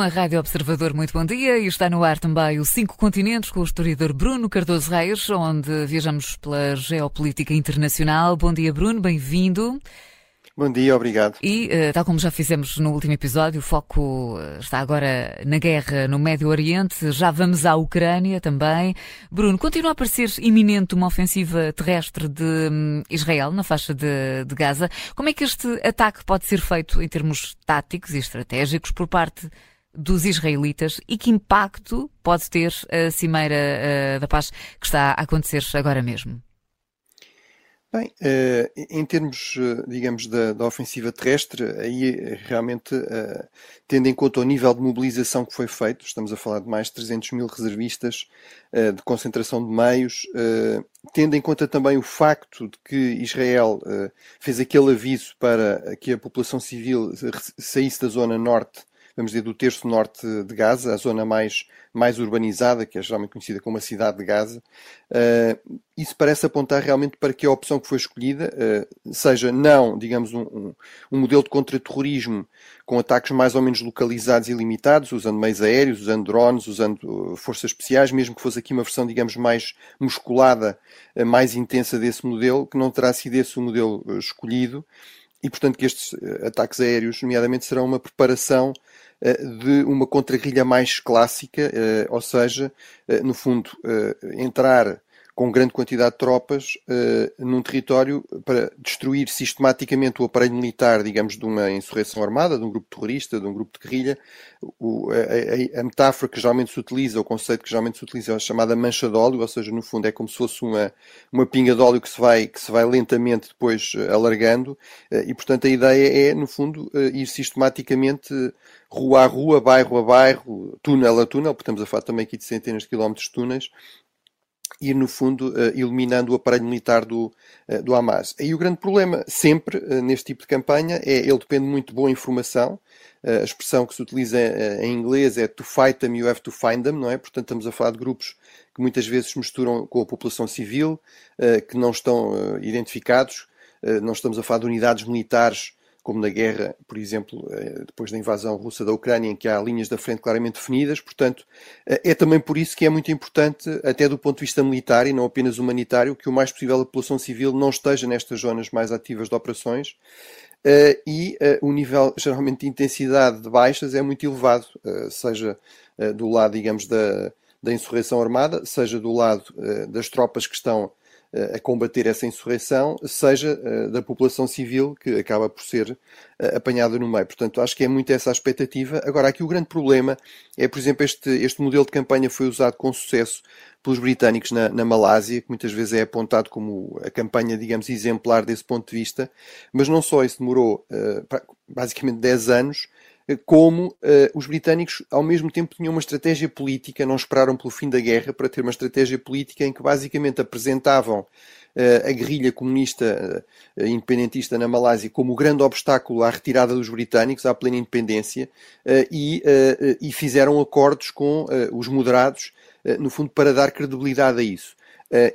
a Rádio Observador, muito bom dia. E está no ar também o Cinco Continentes com o historiador Bruno Cardoso Reis, onde viajamos pela geopolítica internacional. Bom dia, Bruno, bem-vindo. Bom dia, obrigado. E, eh, tal como já fizemos no último episódio, o foco eh, está agora na guerra no Médio Oriente. Já vamos à Ucrânia também. Bruno, continua a parecer iminente uma ofensiva terrestre de hum, Israel na faixa de, de Gaza. Como é que este ataque pode ser feito em termos táticos e estratégicos por parte dos israelitas e que impacto pode ter a Cimeira eh, da Paz que está a acontecer agora mesmo? Bem, eh, em termos, eh, digamos, da, da ofensiva terrestre, aí realmente, tendo em conta o nível de mobilização que foi feito, estamos a falar de mais de 300 mil reservistas, de concentração de meios, tendo em conta também o facto de que Israel fez aquele aviso para que a população civil saísse da zona norte vamos dizer, do terço norte de Gaza, a zona mais, mais urbanizada, que é geralmente conhecida como a cidade de Gaza. Uh, isso parece apontar realmente para que a opção que foi escolhida uh, seja não, digamos, um, um, um modelo de contra-terrorismo com ataques mais ou menos localizados e limitados, usando meios aéreos, usando drones, usando uh, forças especiais, mesmo que fosse aqui uma versão, digamos, mais musculada, mais intensa desse modelo, que não terá sido esse o modelo escolhido e, portanto, que estes ataques aéreos, nomeadamente, serão uma preparação eh, de uma contrarrilha mais clássica, eh, ou seja, eh, no fundo, entrar com grande quantidade de tropas uh, num território para destruir sistematicamente o aparelho militar, digamos, de uma insurreição armada, de um grupo terrorista, de um grupo de guerrilha. O, a, a, metáfora que geralmente se utiliza, o conceito que geralmente se utiliza é a chamada mancha de óleo, ou seja, no fundo é como se fosse uma, uma pinga de óleo que se vai, que se vai lentamente depois uh, alargando, uh, e portanto a ideia é, no fundo, ir sistematicamente rua a rua, bairro a bairro, túnel a túnel, porque estamos a falar também aqui de centenas de quilómetros de túneis, ir, no fundo, uh, eliminando o aparelho militar do, uh, do Hamas. E o grande problema, sempre, uh, neste tipo de campanha, é ele depende muito de boa informação. a expressão que se utiliza em inglês é to fight them, you have to find them, não é? Portanto, estamos a falar de grupos que muitas vezes misturam com a população civil, que não estão identificados. não estamos a falar de unidades militares como na guerra, por exemplo, eh, depois da invasão russa da Ucrânia, em que há linhas da frente claramente definidas. Portanto, eh, é também por isso que é muito importante, até do ponto de vista militar e não apenas humanitário, que o mais possível a população civil não esteja nestas zonas mais ativas de operações. Uh, e o nível, geralmente, de intensidade de baixas é muito elevado, seja do lado, digamos, da, da insurreição armada, seja do lado das tropas que estão a combater essa insurreição, seja eh, da população civil que acaba por ser eh, apanhada no meio. Portanto, acho que é muito essa a expectativa. Agora, aqui o grande problema é, por exemplo, este, este modelo de campanha foi usado com sucesso pelos britânicos na, na Malásia, que muitas vezes é apontado como a campanha, digamos, exemplar desse ponto de vista, mas não só isso demorou uh, basicamente 10 anos, como uh, os britânicos, ao mesmo tempo, tinham uma estratégia política, não esperaram pelo fim da guerra para ter uma estratégia política em que basicamente apresentavam uh, a guerrilha comunista uh, independentista na Malásia como o grande obstáculo à retirada dos britânicos, à plena independência, e, e, fizeram acordos com os moderados, no fundo, para dar credibilidade a isso.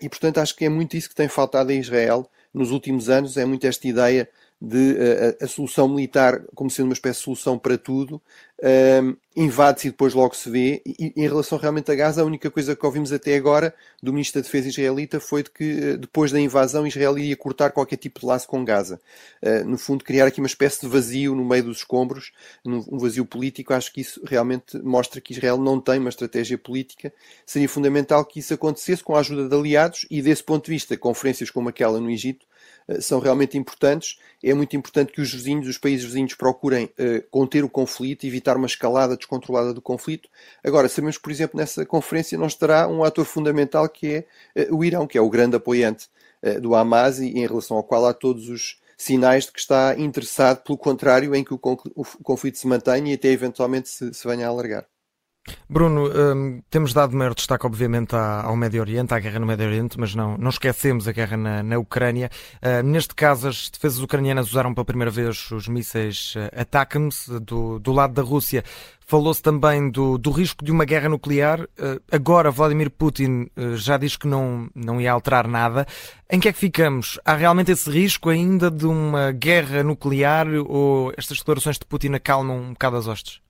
e, portanto, acho que é muito isso que tem faltado a Israel nos últimos anos, é muito esta ideia de a, a, solução militar como sendo uma espécie de solução para tudo, um, invade-se e depois logo se vê. E, em relação realmente a Gaza, a única coisa que ouvimos até agora do Ministro da Defesa israelita foi de que eh, depois da invasão Israel iria cortar qualquer tipo de laço com Gaza. Uh, no fundo, criar aqui uma espécie de vazio no meio dos escombros, um vazio político. Acho que isso realmente mostra que Israel não tem uma estratégia política. Seria fundamental que isso acontecesse com a ajuda de aliados e, desse ponto de vista, conferências como aquela no Egito são realmente importantes. É muito importante que os vizinhos, os países vizinhos, procurem uh, conter o conflito, evitar uma escalada descontrolada do conflito. Agora, sabemos por exemplo, nessa conferência não estará um ator fundamental que é uh, o Irão, que é o grande apoiante do Hamas e em relação ao qual há todos os sinais de que está interessado, pelo contrário, em que o, conflito se mantenha e até eventualmente se, se venha a alargar. Bruno, um, temos dado maior destaque, obviamente, ao Médio Oriente, à guerra no Médio Oriente, mas não, não esquecemos a guerra na, na Ucrânia. Uh, neste caso, as defesas ucranianas usaram pela primeira vez os mísseis uh, do, do lado da Rússia. Falou-se também do, do risco de uma guerra nuclear. Uh, agora, Vladimir Putin uh, já diz que não, não ia alterar nada. Em que é que ficamos? Há realmente esse risco ainda de uma guerra nuclear ou estas declarações de Putin acalmam um bocado as hostes?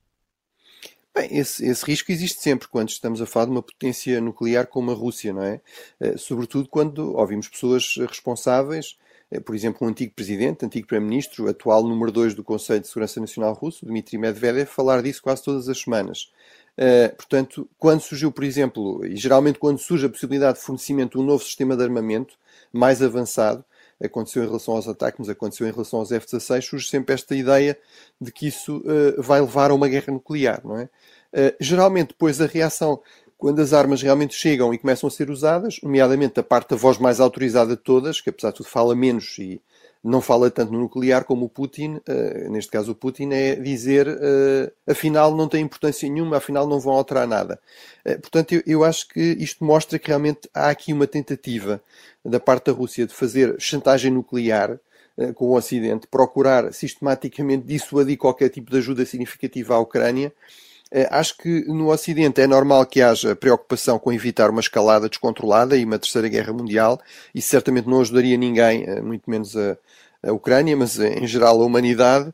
Bem, esse, esse, risco existe sempre quando estamos a falar de uma potência nuclear como a Rússia, não é? Uh, sobretudo quando ouvimos pessoas responsáveis, uh, por exemplo, um antigo presidente, antigo primeiro-ministro, atual número 2 do Conselho de Segurança Nacional Russo, Dmitry Medvedev, falar disso quase todas as semanas. Uh, portanto, quando surgiu, por exemplo, e geralmente quando surge a possibilidade de fornecimento de um novo sistema de armamento mais avançado, aconteceu em relação aos ataques, aconteceu em relação aos F-16, surge sempre esta ideia de que isso uh, vai levar a uma guerra nuclear, não é? Uh, geralmente, depois a reação, quando as armas realmente chegam e começam a ser usadas, nomeadamente a parte da voz mais autorizada de todas, que apesar de tudo fala menos e não fala tanto no nuclear como o Putin, uh, neste caso o Putin, é dizer uh, afinal não tem importância nenhuma, afinal não vão alterar nada. Uh, portanto, eu, eu, acho que isto mostra que realmente há aqui uma tentativa da parte da Rússia de fazer chantagem nuclear com o Ocidente, procurar sistematicamente dissuadir qualquer tipo de ajuda significativa à Ucrânia. Acho que no Ocidente é normal que haja preocupação com evitar uma escalada descontrolada e uma terceira guerra mundial. Isso certamente não ajudaria ninguém, muito menos a, a Ucrânia, mas eh, em geral a humanidade.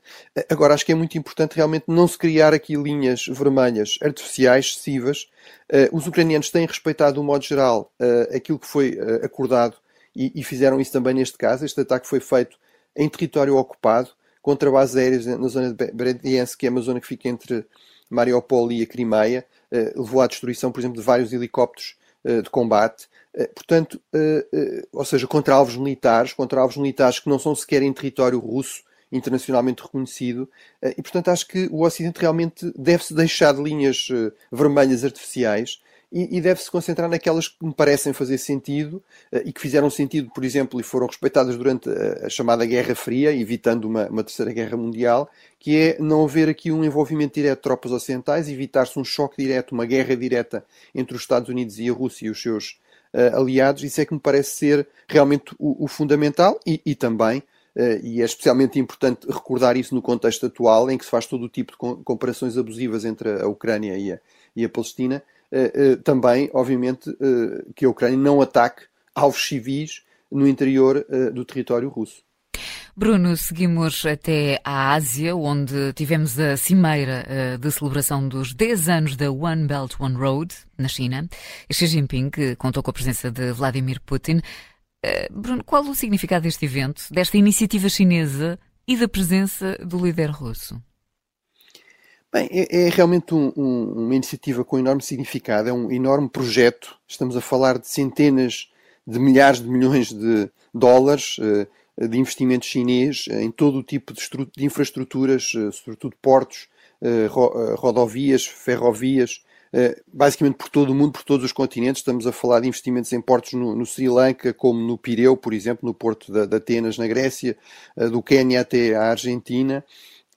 Agora, acho que é muito importante realmente não se criar aqui linhas vermelhas artificiais excessivas. Eh, os ucranianos têm respeitado, de modo geral, eh, aquilo que foi acordado e, fizeram isso também neste caso. Este ataque foi feito em território ocupado, contra bases aéreas na zona de Berdiansk, que é uma zona que fica entre Mariupol e a Crimeia. Levou à destruição, por exemplo, de vários helicópteros de combate. Eh, portanto, eh, eh, ou seja, contra alvos militares, contra alvos militares que não são sequer em território russo, internacionalmente reconhecido, e portanto acho que o Ocidente realmente deve-se deixar de linhas vermelhas artificiais e, deve-se concentrar naquelas que me parecem fazer sentido e que fizeram sentido, por exemplo, e foram respeitadas durante a, chamada Guerra Fria, evitando uma, uma, terceira guerra mundial, que é não haver aqui um envolvimento direto de tropas ocidentais, evitar-se um choque direto, uma guerra direta entre os Estados Unidos e a Rússia e os seus uh, aliados, isso é que me parece ser realmente o, o fundamental e, e também, uh, e é especialmente importante recordar isso no contexto atual, em que se faz todo o tipo de comparações abusivas entre a Ucrânia e a, e a Palestina, também, obviamente, que a Ucrânia não ataque alvos civis no interior do território russo. Bruno, seguimos até a Ásia, onde tivemos a cimeira eh, de celebração dos 10 anos da One Belt One Road, na China. Xi Jinping contou com a presença de Vladimir Putin. Eh, Bruno, qual o significado deste evento, desta iniciativa chinesa e da presença do líder russo? Bem, é, é realmente um, um, uma iniciativa com enorme significado, é um enorme projeto. Estamos a falar de centenas de milhares de milhões de dólares. Uh, de investimento chinês em todo o tipo de, de infraestruturas, eh, sobretudo portos, eh, eh, rodovias, ferrovias, basicamente por todo o mundo, por todos os continentes. Estamos a falar de investimentos em portos no, no Sri Lanka, como no Pireu, por exemplo, no porto de, de Atenas, na Grécia, do Quênia até à Argentina.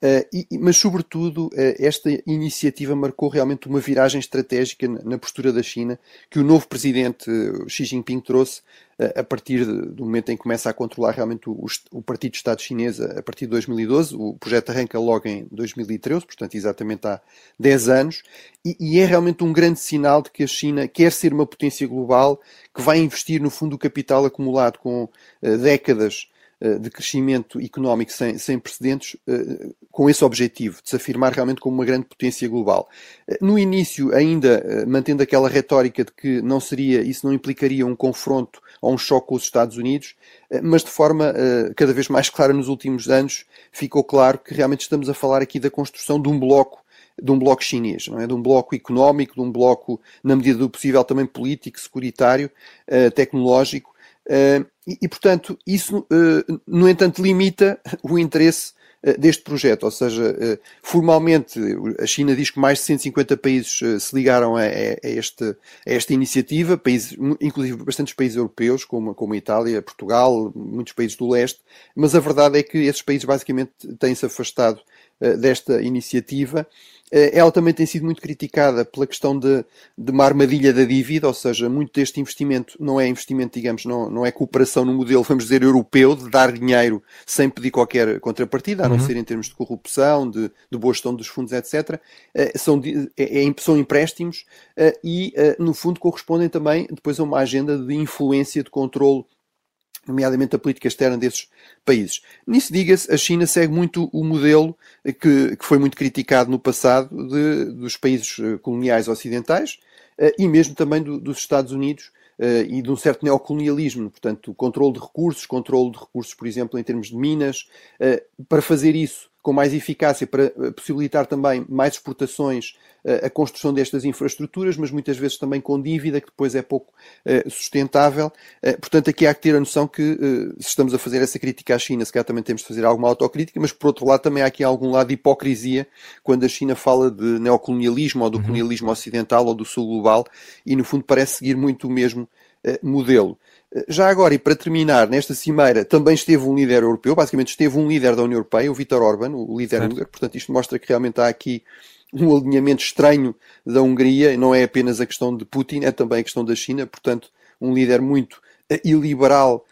Uh, e, mas, sobretudo, uh, esta iniciativa marcou realmente uma viragem estratégica na, postura da China que o novo presidente uh, Xi Jinping trouxe a partir do momento em que começa a controlar realmente o, Partido de Estado Chinês a partir de 2012. O projeto arranca logo em 2013, portanto, exatamente há 10 anos, e, é realmente um grande sinal de que a China quer ser uma potência global que vai investir no fundo o capital acumulado com décadas eh, de crescimento económico sem, sem precedentes eh, com esse objetivo, de se afirmar realmente como uma grande potência global. Eh, no início, ainda mantendo aquela retórica de que não seria, isso não implicaria um confronto ou um choque com os Estados Unidos, mas de forma cada vez mais clara nos últimos anos, ficou claro que realmente estamos a falar aqui da construção de um bloco de um bloco chinês, não é? de um bloco económico, de um bloco, na medida do possível, também político, securitário, tecnológico, e, e, portanto, isso, uh, no entanto, limita o interesse uh, deste projeto. Ou seja, formalmente, a China diz que mais de 150 países se ligaram a, a, este, a, esta iniciativa, países, inclusive bastantes países europeus, como, como a Itália, Portugal, muitos países do leste, mas a verdade é que esses países basicamente têm-se afastado desta iniciativa eh, ela também tem sido muito criticada pela questão de, de, uma armadilha da dívida, ou seja, muito deste investimento não é investimento, digamos, não, não é cooperação no modelo, vamos dizer, europeu, de dar dinheiro sem pedir qualquer contrapartida, a não uhum. ser em termos de corrupção, de, de boa gestão dos fundos, etc. Eh, são, é, são empréstimos eh, e, no fundo, correspondem também depois a uma agenda de influência, de controle nomeadamente a política externa desses países. Nisso, diga-se, a China segue muito o modelo que, que foi muito criticado no passado de, dos países eh, coloniais ocidentais uh, e mesmo também do, dos Estados Unidos uh, e de um certo neocolonialismo, portanto, controle de recursos, controle de recursos, por exemplo, em termos de minas. Para fazer isso com mais eficácia, para possibilitar também mais exportações, a construção destas infraestruturas, mas muitas vezes também com dívida, que depois é pouco sustentável. Portanto, aqui há que ter a noção que, se estamos a fazer essa crítica à China, se calhar também temos de fazer alguma autocrítica, mas por outro lado também há aqui algum lado de hipocrisia quando a China fala de neocolonialismo ou do uhum. colonialismo ocidental ou do sul global e, no fundo, parece seguir muito o mesmo modelo. Já agora, e para terminar, nesta cimeira também esteve um líder europeu, basicamente esteve um líder da União Europeia, o Vítor Orban, o líder húngaro, portanto isto mostra que realmente há aqui um alinhamento estranho da Hungria, não é apenas a questão de Putin, é também a questão da China, portanto um líder muito uh, iliberal,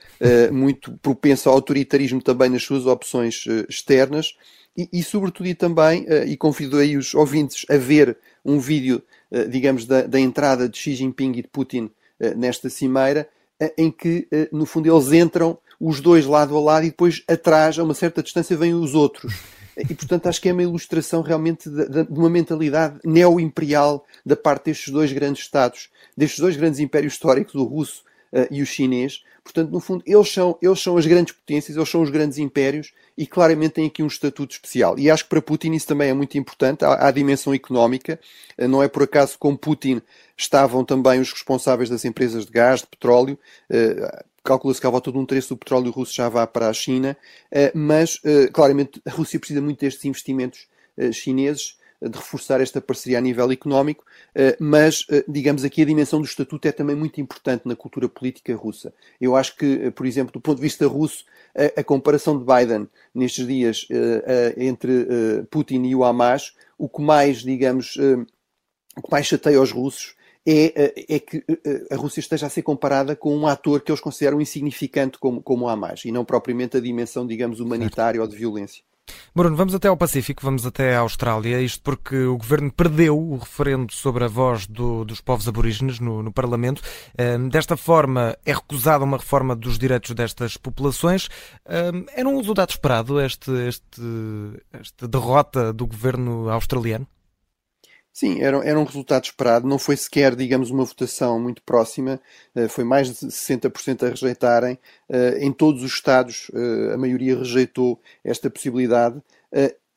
muito propenso ao autoritarismo também nas suas opções externas, e, e, sobretudo e também, e convido aí os ouvintes a ver um vídeo, digamos, da, da entrada de Xi Jinping e de Putin nesta cimeira, eh, em que, eh, no fundo, eles entram os dois lado a lado e depois atrás, a uma certa distância, vêm os outros. E, portanto, acho que é uma ilustração realmente de, de uma mentalidade neo-imperial da parte destes dois grandes Estados, destes dois grandes impérios históricos, o russo uh, e o chinês. Portanto, no fundo, eles são, eles são as grandes potências, eles são os grandes impérios e claramente têm aqui um estatuto especial. E acho que para Putin isso também é muito importante. Há, há a dimensão económica. Uh, não é por acaso com Putin estavam também os responsáveis das empresas de gás, de petróleo. Uh, calcula-se que volta de um terço do petróleo russo já vá para a China, mas claramente a Rússia precisa muito destes investimentos chineses de reforçar esta parceria a nível económico, eh, mas, eh, digamos, aqui a dimensão do estatuto é também muito importante na cultura política russa. Eu acho que, eh, por exemplo, do ponto de vista russo, a, comparação de Biden nestes dias entre Putin e o Hamas, o que mais, digamos, o que mais chateia os russos é, é, que a Rússia esteja a ser comparada com um ator que eles consideram insignificante como, como o Hamas, e não propriamente a dimensão, digamos, humanitária ou de violência. Bruno, vamos até ao Pacífico, vamos até à Austrália, isto porque o governo perdeu o referendo sobre a voz do, dos povos aborígenes no, no Parlamento. Um, desta forma, é recusada uma reforma dos direitos destas populações. Um, era um resultado esperado este, este, esta derrota do governo australiano? Sim, era, era um resultado esperado. Não foi sequer, digamos, uma votação muito próxima. Uh, foi mais de 60% a rejeitarem. Uh, em todos os Estados, uh, a maioria rejeitou esta possibilidade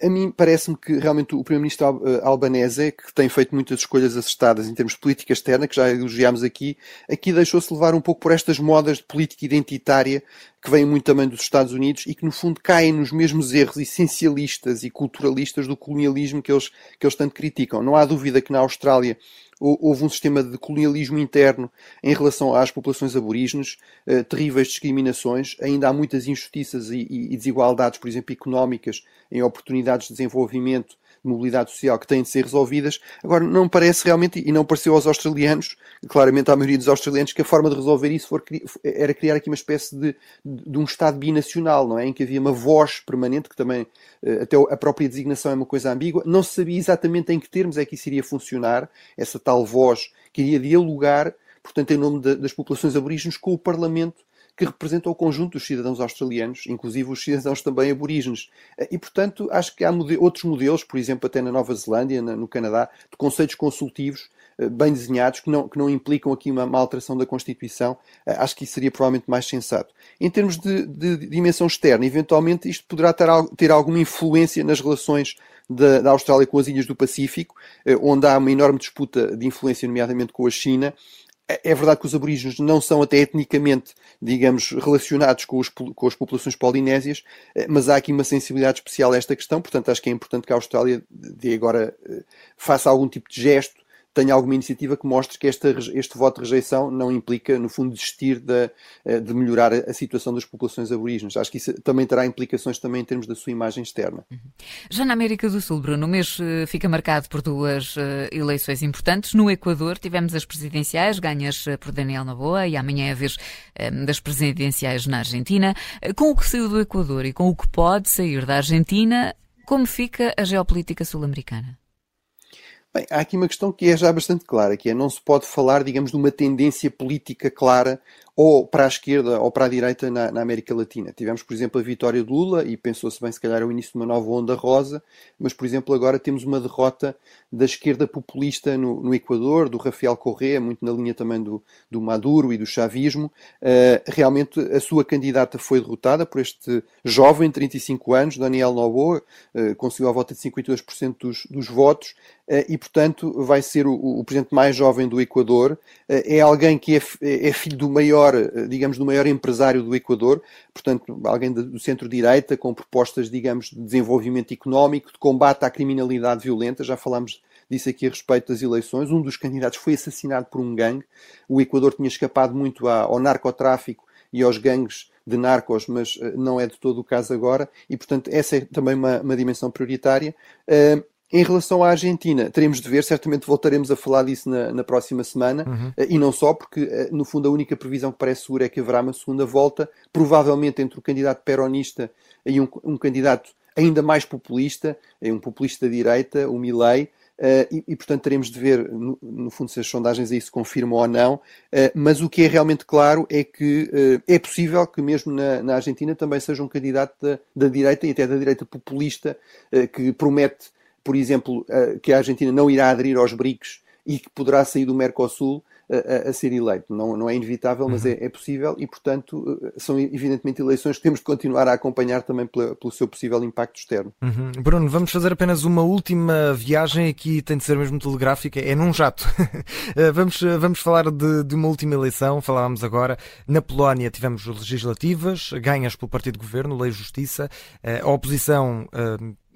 a mim parece-me que realmente o Primeiro-Ministro eh, Albanese, que tem feito muitas escolhas acertadas em termos de política externa, que já elogiámos aqui, aqui deixou-se levar um pouco por estas modas de política identitária que vêm muito também dos Estados Unidos e que no fundo caem nos mesmos erros essencialistas e culturalistas do colonialismo que eles, que eles tanto criticam. Não há dúvida que na Austrália houve um sistema de colonialismo interno em relação às populações aborígenes, eh, terríveis discriminações, ainda há muitas injustiças e, e, desigualdades, por exemplo, económicas, em oportunidades de desenvolvimento de mobilidade social que têm de ser resolvidas. Agora, não parece realmente, e não pareceu aos australianos, claramente à maioria dos australianos, que a forma de resolver isso for, era criar aqui uma espécie de, de um Estado binacional, não é? Em que havia uma voz permanente, que também, eh, até a própria designação é uma coisa ambígua. Não se sabia exatamente em que termos é que isso iria funcionar, essa tal voz que iria dialogar, portanto, em nome de, das populações aborígenes, com o Parlamento que representam o conjunto dos cidadãos australianos, inclusive os cidadãos também aborígenes. Eh, e, portanto, acho que há outros modelos, por exemplo, até na Nova Zelândia, no Canadá, de conceitos consultivos eh, bem desenhados, que não, que não implicam aqui uma, uma, alteração da Constituição, eh, acho que isso seria provavelmente mais sensato. Em termos de, de, de dimensão externa, eventualmente isto poderá ter, ter alguma influência nas relações da, da, Austrália com as ilhas do Pacífico, onde há uma enorme disputa de influência, nomeadamente com a China, é, é verdade que os aborígenes não são até etnicamente, digamos, relacionados com, os, com as populações polinésias, eh, mas há aqui uma sensibilidade especial a esta questão, portanto acho que é importante que a Austrália de agora eh, faça algum tipo de gesto tenha alguma iniciativa que mostre que esta, este voto de rejeição não implica, no fundo, desistir de, eh, de melhorar a situação das populações aborígenes. Acho que isso também terá implicações também em termos da sua imagem externa. Uhum. Já na América do Sul, Bruno, o mês eh, fica marcado por duas eh, eleições importantes. No Equador tivemos as presidenciais, ganhas por Daniel Noboa, e amanhã é a vez das presidenciais na Argentina. Com o que saiu do Equador e com o que pode sair da Argentina, como fica a geopolítica sul-americana? Bem, há aqui uma questão que é já bastante clara, que é não se pode falar, digamos, de uma tendência política clara ou para a esquerda ou para a direita na, na, América Latina. Tivemos, por exemplo, a vitória de Lula e pensou-se bem, se calhar, o início de uma nova onda rosa, mas, por exemplo, agora temos uma derrota da esquerda populista no, no Equador, do Rafael Correa, muito na linha também do, do Maduro e do chavismo. Uh, realmente, a sua candidata foi derrotada por este jovem, 35 anos, Daniel Noboa, uh, conseguiu a volta de 52% dos, dos votos e, portanto, vai ser o, o presidente mais jovem do Equador. é alguém que é, é filho do maior eh, digamos, do maior empresário do Equador, portanto, alguém do centro-direita, com propostas, digamos, de desenvolvimento económico, de combate à criminalidade violenta, já falámos disso aqui a respeito das eleições. Um dos candidatos foi assassinado por um gangue. O Equador tinha escapado muito ao narcotráfico e aos gangues de narcos, mas eh, não é de todo o caso agora, e portanto essa é também uma, uma dimensão prioritária. Em relação à Argentina, teremos de ver, certamente voltaremos a falar disso na, na próxima semana, uhum. Eh, e não só, porque eh, no fundo a única previsão que parece segura é que haverá uma segunda volta, provavelmente entre o candidato peronista e um, um candidato ainda mais populista, eh, um populista de direita, o Milei, Uh, e, e, portanto teremos de ver, no, no, fundo, se as sondagens aí se confirmam ou não, uh, mas o que é realmente claro é que uh, é possível que mesmo na, na, Argentina também seja um candidato da, da direita e até da direita populista que promete por exemplo, eh, que a Argentina não irá aderir aos BRICS e que poderá sair do Mercosul eh, a, a, ser eleito. Não, não é inevitável, mas uhum. é, é, possível e, portanto, eh, são evidentemente eleições que temos de continuar a acompanhar também pela, pelo seu possível impacto externo. Uhum. Bruno, vamos fazer apenas uma última viagem aqui, tem de ser mesmo telegráfica, é num jato. vamos, vamos falar de, de, uma última eleição, falávamos agora. Na Polónia tivemos legislativas, ganhas pelo Partido Governo, Lei e Justiça. A oposição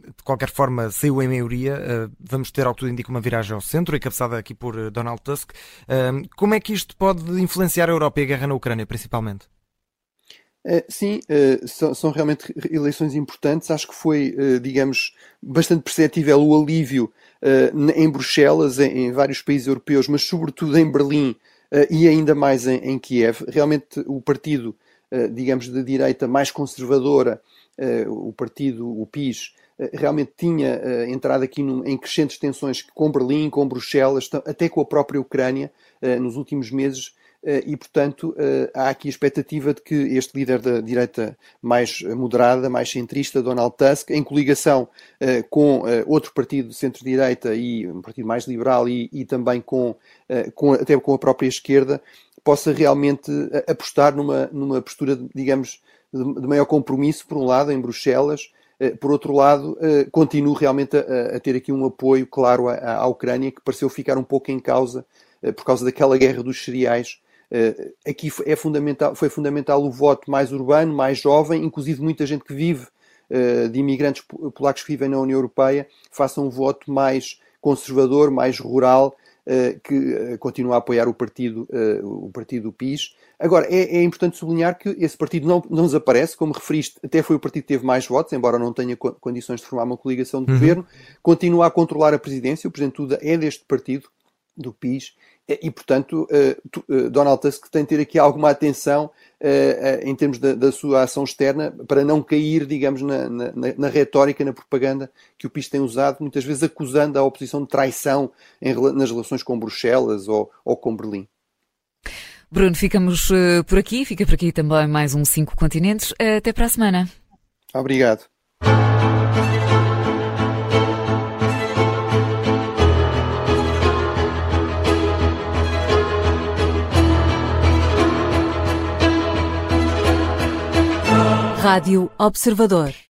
de qualquer forma, saiu em maioria. Uh, vamos ter, ao que tudo indica, uma viragem ao centro, encabeçada aqui por uh, Donald Tusk. Uh, como é que isto pode influenciar a Europa e a guerra na Ucrânia, principalmente? sim, são, realmente eleições importantes. Acho que foi, digamos, bastante perceptível o alívio em Bruxelas, em, vários países europeus, mas sobretudo em Berlim e ainda mais em, Kiev. Realmente o partido, digamos, de direita mais conservadora, o partido, o PIS, eh, realmente tinha uh, entrado aqui num, em crescentes tensões com Berlim, com Bruxelas, até com a própria Ucrânia uh, nos últimos meses. E, portanto, há aqui a expectativa de que este líder da direita mais moderada, mais centrista, Donald Tusk, em coligação com outro partido de centro-direita e um partido mais liberal e, e também com, com, até com a própria esquerda, possa realmente apostar numa, numa postura, digamos, de, maior compromisso, por um lado, em Bruxelas, eh, por outro lado, eh, continuo realmente a, a ter aqui um apoio claro à, à, Ucrânia, que pareceu ficar um pouco em causa eh, por causa daquela guerra dos cereais. Aqui é fundamental, foi fundamental o voto mais urbano, mais jovem, inclusive muita gente que vive, de imigrantes polacos que vivem na União Europeia, faça um voto mais conservador, mais rural, que continua a apoiar o partido, o partido PIS. Agora, é, é, importante sublinhar que esse partido não, não desaparece, como referiste, até foi o partido que teve mais votos, embora não tenha condições de formar uma coligação de uhum. governo, continua a controlar a presidência, o Presidente Duda é deste partido, do PIS, e, portanto, Donald Tusk tem de ter aqui alguma atenção em termos da, da, sua ação externa para não cair, digamos, na, na, na, retórica, na propaganda que o PIS tem usado, muitas vezes acusando a oposição de traição em, nas relações com Bruxelas ou, ou com Berlim. Bruno, ficamos uh, por aqui. Fica por aqui também mais um Cinco Continentes. Até para a semana. Obrigado. Rádio Observador.